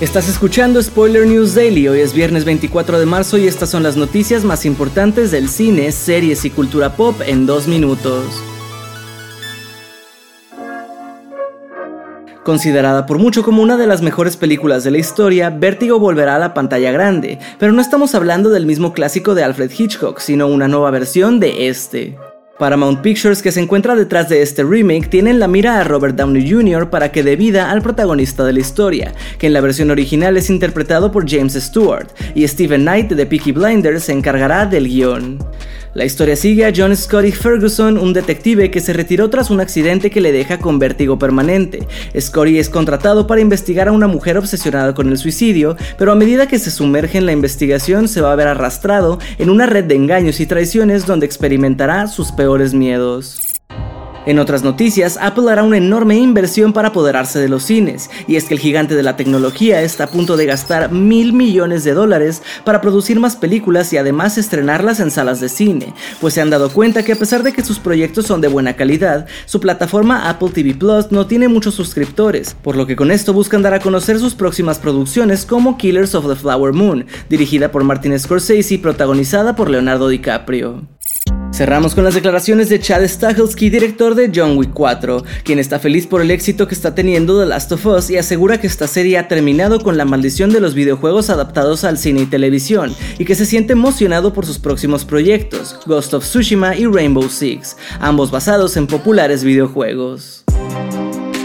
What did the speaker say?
Estás escuchando Spoiler News Daily, hoy es viernes 24 de marzo y estas son las noticias más importantes del cine, series y cultura pop en dos minutos. Considerada por mucho como una de las mejores películas de la historia, Vértigo volverá a la pantalla grande, pero no estamos hablando del mismo clásico de Alfred Hitchcock, sino una nueva versión de este. Paramount Pictures, que se encuentra detrás de este remake, tiene en la mira a Robert Downey Jr. para que dé vida al protagonista de la historia, que en la versión original es interpretado por James Stewart, y Stephen Knight de Peaky Blinders se encargará del guion. La historia sigue a John Scotty Ferguson, un detective que se retiró tras un accidente que le deja con vértigo permanente. Scotty es contratado para investigar a una mujer obsesionada con el suicidio, pero a medida que se sumerge en la investigación se va a ver arrastrado en una red de engaños y traiciones donde experimentará sus peores miedos. En otras noticias, Apple hará una enorme inversión para apoderarse de los cines, y es que el gigante de la tecnología está a punto de gastar mil millones de dólares para producir más películas y además estrenarlas en salas de cine, pues se han dado cuenta que a pesar de que sus proyectos son de buena calidad, su plataforma Apple TV Plus no tiene muchos suscriptores, por lo que con esto buscan dar a conocer sus próximas producciones como Killers of the Flower Moon, dirigida por Martin Scorsese y protagonizada por Leonardo DiCaprio. Cerramos con las declaraciones de Chad Stahelski, director de John Wick 4, quien está feliz por el éxito que está teniendo The Last of Us y asegura que esta serie ha terminado con la maldición de los videojuegos adaptados al cine y televisión, y que se siente emocionado por sus próximos proyectos, Ghost of Tsushima y Rainbow Six, ambos basados en populares videojuegos.